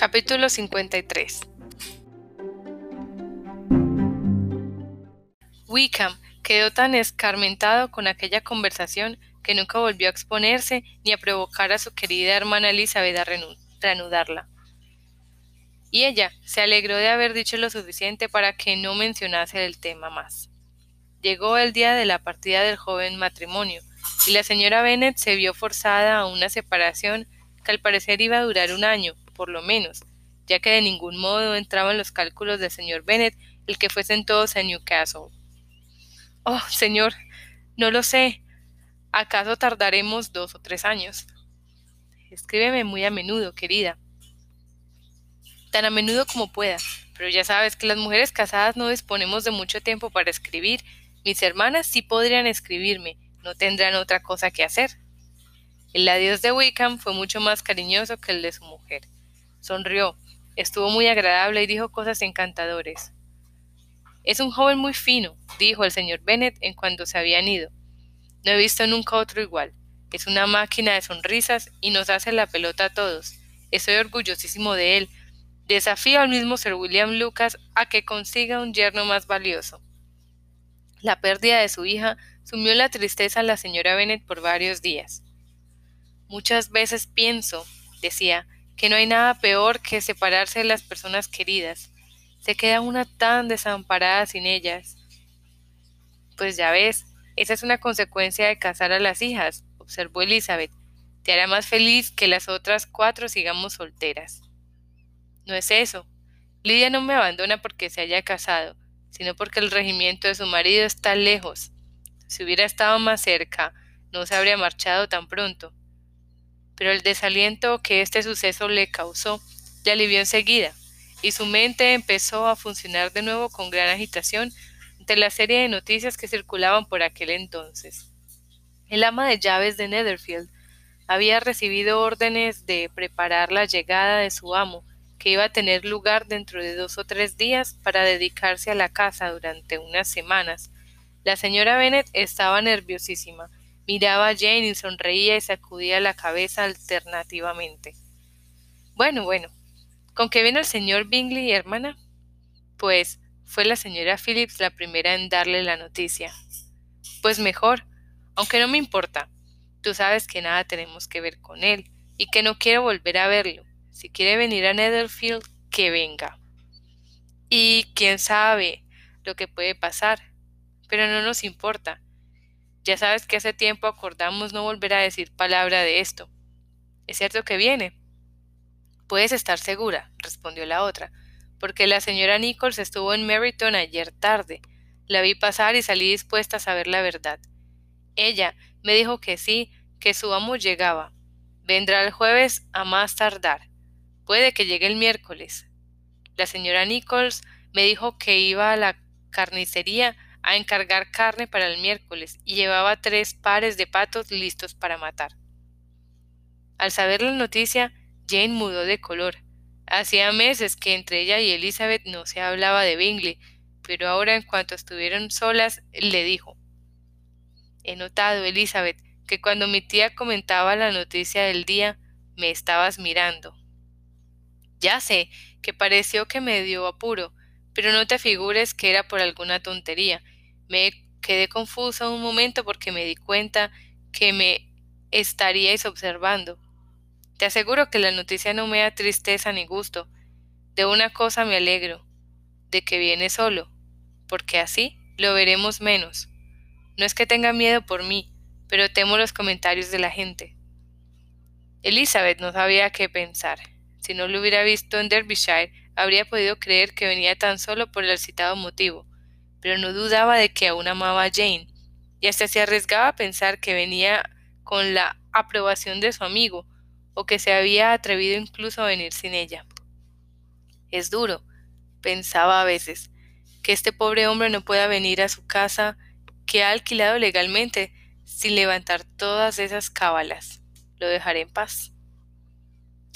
Capítulo 53 Wickham quedó tan escarmentado con aquella conversación que nunca volvió a exponerse ni a provocar a su querida hermana Elizabeth a reanudarla. Y ella se alegró de haber dicho lo suficiente para que no mencionase el tema más. Llegó el día de la partida del joven matrimonio, y la señora Bennet se vio forzada a una separación que al parecer iba a durar un año, por lo menos, ya que de ningún modo entraba en los cálculos del señor Bennet el que fuesen todos a Newcastle. Oh, señor, no lo sé. ¿Acaso tardaremos dos o tres años? Escríbeme muy a menudo, querida. Tan a menudo como pueda, pero ya sabes que las mujeres casadas no disponemos de mucho tiempo para escribir. Mis hermanas sí podrían escribirme, no tendrán otra cosa que hacer. El adiós de Wickham fue mucho más cariñoso que el de su mujer. Sonrió, estuvo muy agradable y dijo cosas encantadoras. Es un joven muy fino, dijo el señor Bennet en cuanto se habían ido. No he visto nunca otro igual. Es una máquina de sonrisas y nos hace la pelota a todos. Estoy orgullosísimo de él. Desafío al mismo Sir William Lucas a que consiga un yerno más valioso. La pérdida de su hija sumió la tristeza a la señora Bennet por varios días. Muchas veces pienso, decía, que no hay nada peor que separarse de las personas queridas. Se queda una tan desamparada sin ellas. Pues ya ves, esa es una consecuencia de casar a las hijas, observó Elizabeth. Te hará más feliz que las otras cuatro sigamos solteras. No es eso. Lidia no me abandona porque se haya casado, sino porque el regimiento de su marido está lejos. Si hubiera estado más cerca, no se habría marchado tan pronto. Pero el desaliento que este suceso le causó le alivió enseguida, y su mente empezó a funcionar de nuevo con gran agitación ante la serie de noticias que circulaban por aquel entonces. El ama de llaves de Netherfield había recibido órdenes de preparar la llegada de su amo, que iba a tener lugar dentro de dos o tres días para dedicarse a la casa durante unas semanas. La señora Bennet estaba nerviosísima, miraba a Jane y sonreía y sacudía la cabeza alternativamente. Bueno, bueno, ¿Con qué viene el señor Bingley, hermana? Pues fue la señora Phillips la primera en darle la noticia. Pues mejor, aunque no me importa. Tú sabes que nada tenemos que ver con él y que no quiero volver a verlo. Si quiere venir a Netherfield, que venga. Y quién sabe lo que puede pasar. Pero no nos importa. Ya sabes que hace tiempo acordamos no volver a decir palabra de esto. Es cierto que viene, Puedes estar segura, respondió la otra, porque la señora Nichols estuvo en Meryton ayer tarde. La vi pasar y salí dispuesta a saber la verdad. Ella me dijo que sí, que su amo llegaba. Vendrá el jueves a más tardar. Puede que llegue el miércoles. La señora Nichols me dijo que iba a la carnicería a encargar carne para el miércoles y llevaba tres pares de patos listos para matar. Al saber la noticia, Jane mudó de color. Hacía meses que entre ella y Elizabeth no se hablaba de Bingley, pero ahora en cuanto estuvieron solas, le dijo He notado, Elizabeth, que cuando mi tía comentaba la noticia del día, me estabas mirando. Ya sé, que pareció que me dio apuro, pero no te figures que era por alguna tontería. Me quedé confusa un momento porque me di cuenta que me estaríais observando. Te aseguro que la noticia no me da tristeza ni gusto. De una cosa me alegro, de que viene solo, porque así lo veremos menos. No es que tenga miedo por mí, pero temo los comentarios de la gente. Elizabeth no sabía qué pensar. Si no lo hubiera visto en Derbyshire, habría podido creer que venía tan solo por el citado motivo, pero no dudaba de que aún amaba a Jane, y hasta se arriesgaba a pensar que venía con la aprobación de su amigo, o que se había atrevido incluso a venir sin ella. Es duro, pensaba a veces, que este pobre hombre no pueda venir a su casa que ha alquilado legalmente sin levantar todas esas cábalas. Lo dejaré en paz.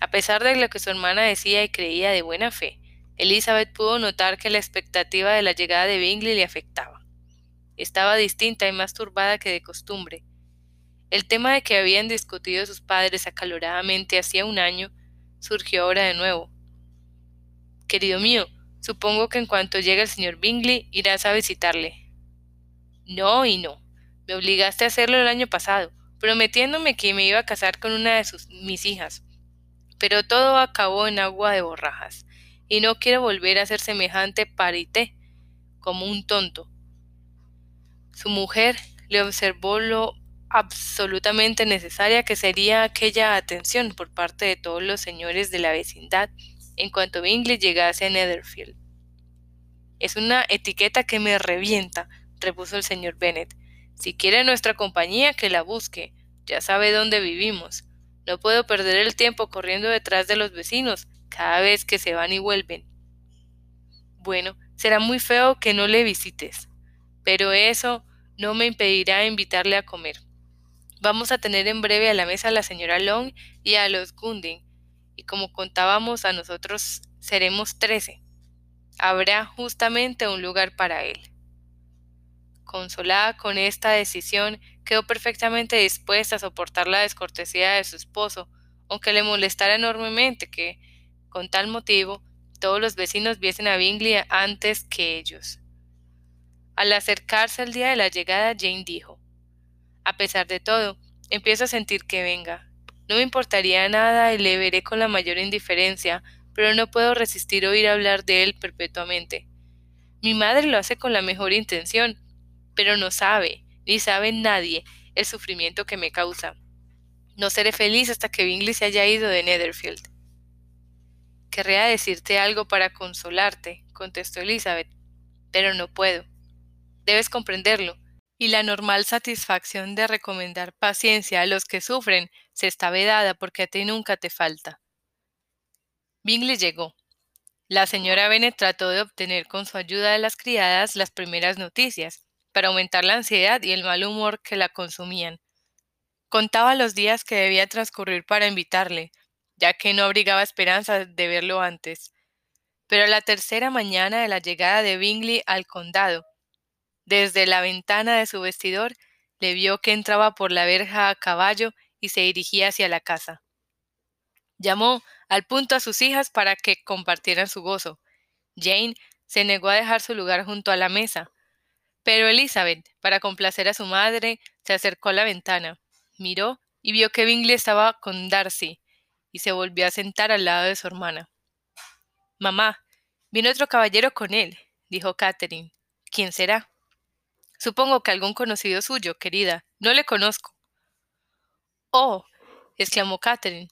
A pesar de lo que su hermana decía y creía de buena fe, Elizabeth pudo notar que la expectativa de la llegada de Bingley le afectaba. Estaba distinta y más turbada que de costumbre, el tema de que habían discutido sus padres acaloradamente hacía un año surgió ahora de nuevo. Querido mío, supongo que en cuanto llegue el señor Bingley irás a visitarle. No y no. Me obligaste a hacerlo el año pasado, prometiéndome que me iba a casar con una de sus, mis hijas. Pero todo acabó en agua de borrajas, y no quiero volver a ser semejante parité, como un tonto. Su mujer le observó lo absolutamente necesaria que sería aquella atención por parte de todos los señores de la vecindad en cuanto Bingley llegase a Netherfield. Es una etiqueta que me revienta, repuso el señor Bennet. Si quiere nuestra compañía, que la busque. Ya sabe dónde vivimos. No puedo perder el tiempo corriendo detrás de los vecinos cada vez que se van y vuelven. Bueno, será muy feo que no le visites, pero eso no me impedirá invitarle a comer. Vamos a tener en breve a la mesa a la señora Long y a los Gunding, y como contábamos a nosotros seremos trece. Habrá justamente un lugar para él. Consolada con esta decisión, quedó perfectamente dispuesta a soportar la descortesía de su esposo, aunque le molestara enormemente que, con tal motivo, todos los vecinos viesen a Bingley antes que ellos. Al acercarse el día de la llegada, Jane dijo A pesar de todo, empiezo a sentir que venga. No me importaría nada y le veré con la mayor indiferencia, pero no puedo resistir oír hablar de él perpetuamente. Mi madre lo hace con la mejor intención, pero no sabe, ni sabe nadie, el sufrimiento que me causa. No seré feliz hasta que Bingley se haya ido de Netherfield. Querría decirte algo para consolarte, contestó Elizabeth, pero no puedo. Debes comprenderlo, y la normal satisfacción de recomendar paciencia a los que sufren se está vedada porque a ti nunca te falta. Bingley llegó. La señora Bennet trató de obtener con su ayuda de las criadas las primeras noticias, para aumentar la ansiedad y el mal humor que la consumían. Contaba los días que debía transcurrir para invitarle, ya que no abrigaba esperanza de verlo antes. Pero la tercera mañana de la llegada de Bingley al condado, desde la ventana de su vestidor, le vio que entraba por la verja a caballo y se dirigía hacia la casa. Llamó al punto a sus hijas para que compartieran su gozo. Jane se negó a dejar su lugar junto a la mesa, pero Elizabeth, para complacer a su madre, se acercó a la ventana, miró y vio que Bingley estaba con Darcy, y se volvió a sentar al lado de su hermana. Mamá, viene otro caballero con él, dijo Catherine. ¿Quién será? Supongo que algún conocido suyo, querida. No le conozco. Oh, exclamó Catherine.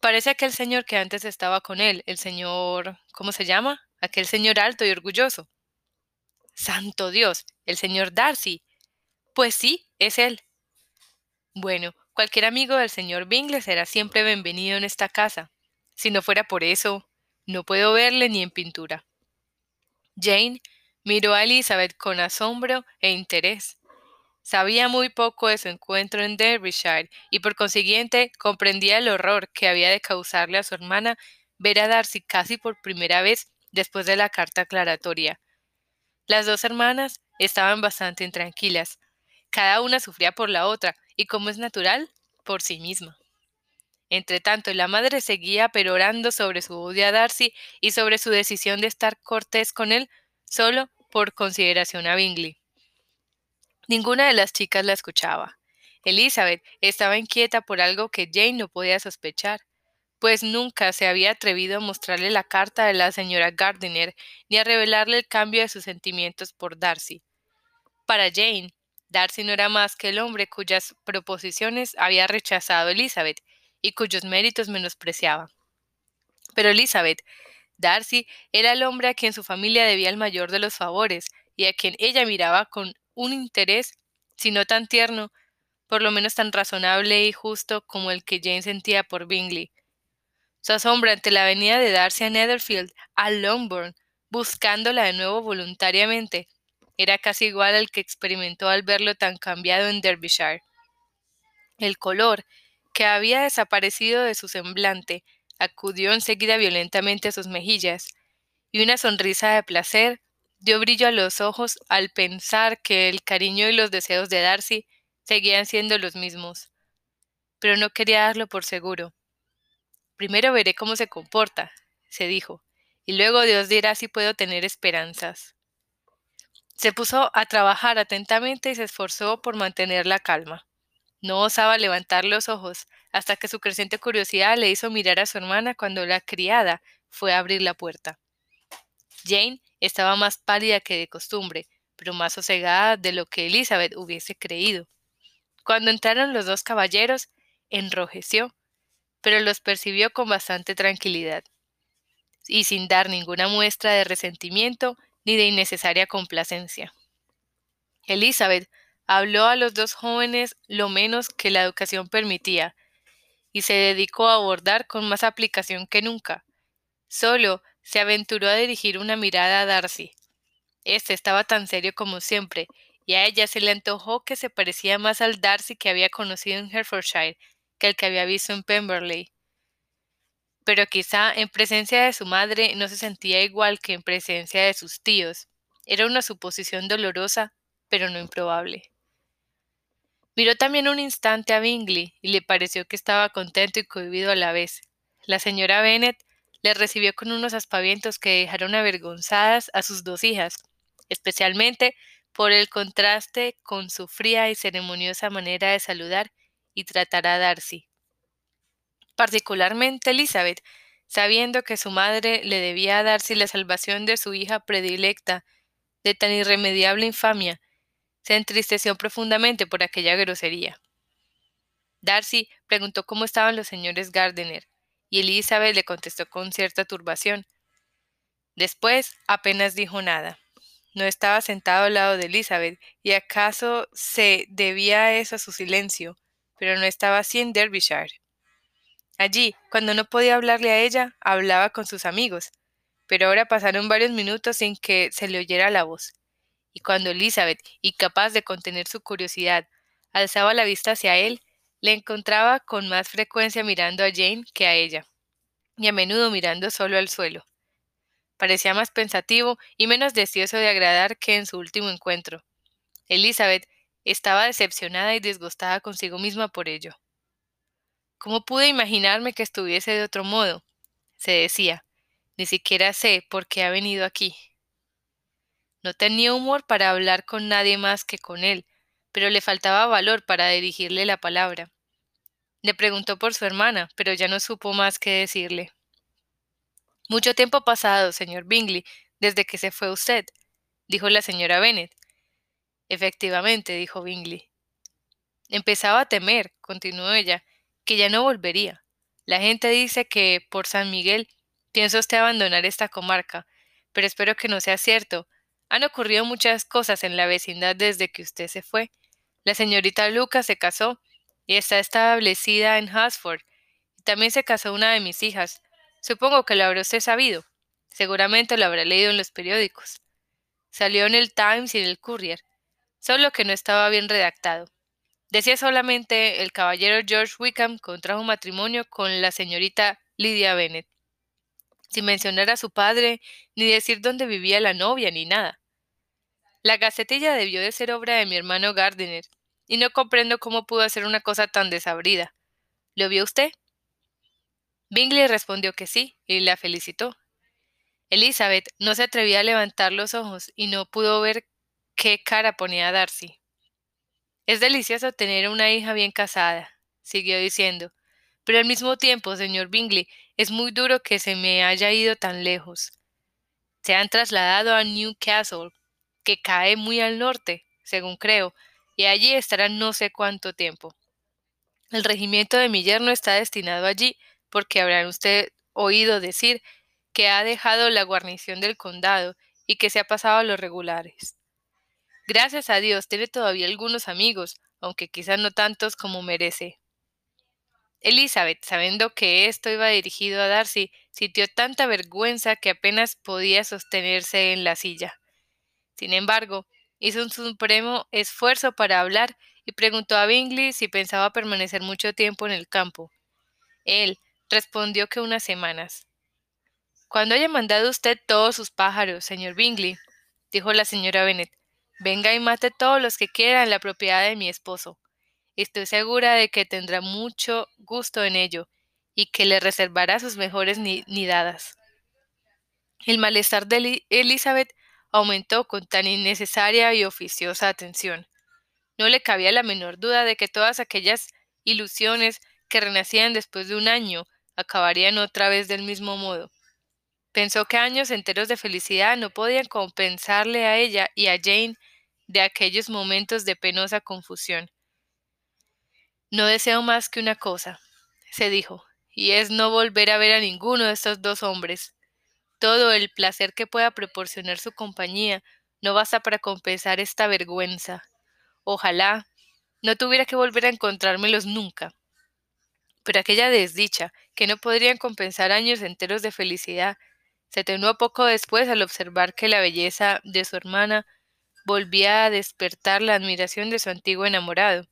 Parece aquel señor que antes estaba con él, el señor. ¿cómo se llama? aquel señor alto y orgulloso. Santo Dios, el señor Darcy. Pues sí, es él. Bueno, cualquier amigo del señor Bingley será siempre bienvenido en esta casa. Si no fuera por eso, no puedo verle ni en pintura. Jane miró a Elizabeth con asombro e interés. Sabía muy poco de su encuentro en Derbyshire y por consiguiente comprendía el horror que había de causarle a su hermana ver a Darcy casi por primera vez después de la carta aclaratoria. Las dos hermanas estaban bastante intranquilas. Cada una sufría por la otra, y como es natural, por sí misma. Entretanto, la madre seguía perorando sobre su odio a Darcy y sobre su decisión de estar cortés con él solo por consideración a Bingley. Ninguna de las chicas la escuchaba. Elizabeth estaba inquieta por algo que Jane no podía sospechar pues nunca se había atrevido a mostrarle la carta de la señora Gardiner ni a revelarle el cambio de sus sentimientos por Darcy. Para Jane, Darcy no era más que el hombre cuyas proposiciones había rechazado Elizabeth y cuyos méritos menospreciaba. Pero Elizabeth, Darcy era el hombre a quien su familia debía el mayor de los favores y a quien ella miraba con un interés, si no tan tierno, por lo menos tan razonable y justo como el que Jane sentía por Bingley. Su asombro ante la venida de Darcy a Netherfield, a Longbourn, buscándola de nuevo voluntariamente, era casi igual al que experimentó al verlo tan cambiado en Derbyshire. El color, que había desaparecido de su semblante, acudió enseguida violentamente a sus mejillas, y una sonrisa de placer dio brillo a los ojos al pensar que el cariño y los deseos de Darcy seguían siendo los mismos. Pero no quería darlo por seguro. Primero veré cómo se comporta, se dijo, y luego Dios dirá si puedo tener esperanzas. Se puso a trabajar atentamente y se esforzó por mantener la calma. No osaba levantar los ojos hasta que su creciente curiosidad le hizo mirar a su hermana cuando la criada fue a abrir la puerta. Jane estaba más pálida que de costumbre, pero más sosegada de lo que Elizabeth hubiese creído. Cuando entraron los dos caballeros, enrojeció, pero los percibió con bastante tranquilidad, y sin dar ninguna muestra de resentimiento ni de innecesaria complacencia. Elizabeth habló a los dos jóvenes lo menos que la educación permitía, y se dedicó a abordar con más aplicación que nunca. Solo se aventuró a dirigir una mirada a Darcy. Este estaba tan serio como siempre, y a ella se le antojó que se parecía más al Darcy que había conocido en Hertfordshire que el que había visto en Pemberley. Pero quizá en presencia de su madre no se sentía igual que en presencia de sus tíos. Era una suposición dolorosa, pero no improbable. Miró también un instante a Bingley y le pareció que estaba contento y cohibido a la vez. La señora Bennet le recibió con unos aspavientos que dejaron avergonzadas a sus dos hijas, especialmente por el contraste con su fría y ceremoniosa manera de saludar y tratar a Darcy. Particularmente Elizabeth, sabiendo que su madre le debía a Darcy la salvación de su hija predilecta de tan irremediable infamia, se entristeció profundamente por aquella grosería. Darcy preguntó cómo estaban los señores Gardiner, y Elizabeth le contestó con cierta turbación. Después apenas dijo nada. No estaba sentado al lado de Elizabeth, y acaso se debía eso a su silencio, pero no estaba así en Derbyshire. Allí, cuando no podía hablarle a ella, hablaba con sus amigos, pero ahora pasaron varios minutos sin que se le oyera la voz y cuando Elizabeth, incapaz de contener su curiosidad, alzaba la vista hacia él, le encontraba con más frecuencia mirando a Jane que a ella, y a menudo mirando solo al suelo. Parecía más pensativo y menos deseoso de agradar que en su último encuentro. Elizabeth estaba decepcionada y disgustada consigo misma por ello. ¿Cómo pude imaginarme que estuviese de otro modo? se decía. Ni siquiera sé por qué ha venido aquí. No tenía humor para hablar con nadie más que con él, pero le faltaba valor para dirigirle la palabra. Le preguntó por su hermana, pero ya no supo más que decirle. Mucho tiempo ha pasado, señor Bingley, desde que se fue usted, dijo la señora Bennet. Efectivamente, dijo Bingley. Empezaba a temer, continuó ella, que ya no volvería. La gente dice que, por San Miguel, piensa usted abandonar esta comarca, pero espero que no sea cierto, han ocurrido muchas cosas en la vecindad desde que usted se fue. La señorita Lucas se casó y está establecida en Hasford. También se casó una de mis hijas. Supongo que lo habrá usted sabido. Seguramente lo habrá leído en los periódicos. Salió en el Times y en el Courier, solo que no estaba bien redactado. Decía solamente el caballero George Wickham contrajo matrimonio con la señorita Lydia Bennet, sin mencionar a su padre, ni decir dónde vivía la novia, ni nada. La gacetilla debió de ser obra de mi hermano Gardiner, y no comprendo cómo pudo hacer una cosa tan desabrida. ¿Lo vio usted? Bingley respondió que sí, y la felicitó. Elizabeth no se atrevía a levantar los ojos y no pudo ver qué cara ponía Darcy. Es delicioso tener una hija bien casada, siguió diciendo, pero al mismo tiempo, señor Bingley, es muy duro que se me haya ido tan lejos. Se han trasladado a Newcastle, que cae muy al norte, según creo, y allí estará no sé cuánto tiempo. El regimiento de mi yerno está destinado allí, porque habrán usted oído decir que ha dejado la guarnición del condado y que se ha pasado a los regulares. Gracias a Dios tiene todavía algunos amigos, aunque quizás no tantos como merece. Elizabeth, sabiendo que esto iba dirigido a Darcy, sintió tanta vergüenza que apenas podía sostenerse en la silla. Sin embargo, hizo un supremo esfuerzo para hablar y preguntó a Bingley si pensaba permanecer mucho tiempo en el campo. Él respondió que unas semanas. Cuando haya mandado usted todos sus pájaros, señor Bingley, dijo la señora Bennet, venga y mate todos los que quiera en la propiedad de mi esposo. Estoy segura de que tendrá mucho gusto en ello y que le reservará sus mejores nidadas. El malestar de Elizabeth aumentó con tan innecesaria y oficiosa atención. No le cabía la menor duda de que todas aquellas ilusiones que renacían después de un año acabarían otra vez del mismo modo. Pensó que años enteros de felicidad no podían compensarle a ella y a Jane de aquellos momentos de penosa confusión. No deseo más que una cosa, se dijo, y es no volver a ver a ninguno de estos dos hombres. Todo el placer que pueda proporcionar su compañía no basta para compensar esta vergüenza. Ojalá no tuviera que volver a encontrármelos nunca. Pero aquella desdicha, que no podrían compensar años enteros de felicidad, se atenuó poco después al observar que la belleza de su hermana volvía a despertar la admiración de su antiguo enamorado.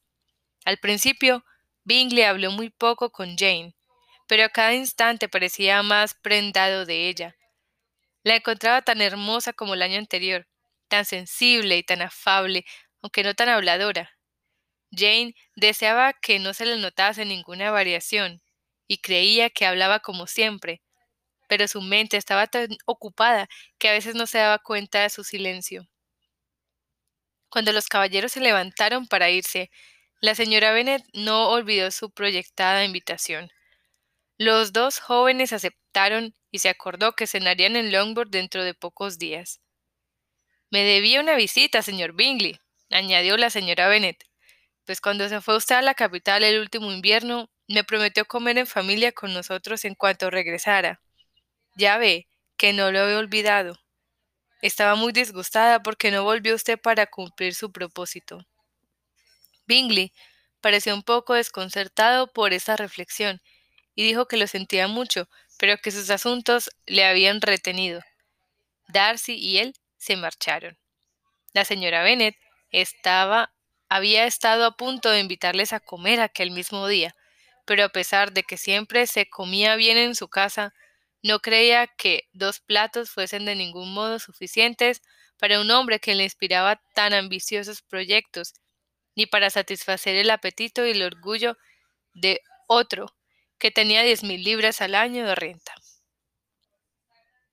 Al principio, Bingley habló muy poco con Jane, pero a cada instante parecía más prendado de ella. La encontraba tan hermosa como el año anterior, tan sensible y tan afable, aunque no tan habladora. Jane deseaba que no se le notase ninguna variación, y creía que hablaba como siempre, pero su mente estaba tan ocupada que a veces no se daba cuenta de su silencio. Cuando los caballeros se levantaron para irse, la señora Bennet no olvidó su proyectada invitación. Los dos jóvenes aceptaron y se acordó que cenarían en Longbourn dentro de pocos días. Me debía una visita, señor Bingley, añadió la señora Bennet, pues cuando se fue usted a la capital el último invierno, me prometió comer en familia con nosotros en cuanto regresara. Ya ve que no lo he olvidado. Estaba muy disgustada porque no volvió usted para cumplir su propósito. Bingley pareció un poco desconcertado por esta reflexión y dijo que lo sentía mucho, pero que sus asuntos le habían retenido. Darcy y él se marcharon. La señora Bennet estaba había estado a punto de invitarles a comer aquel mismo día, pero a pesar de que siempre se comía bien en su casa, no creía que dos platos fuesen de ningún modo suficientes para un hombre que le inspiraba tan ambiciosos proyectos ni para satisfacer el apetito y el orgullo de otro que tenía diez mil libras al año de renta.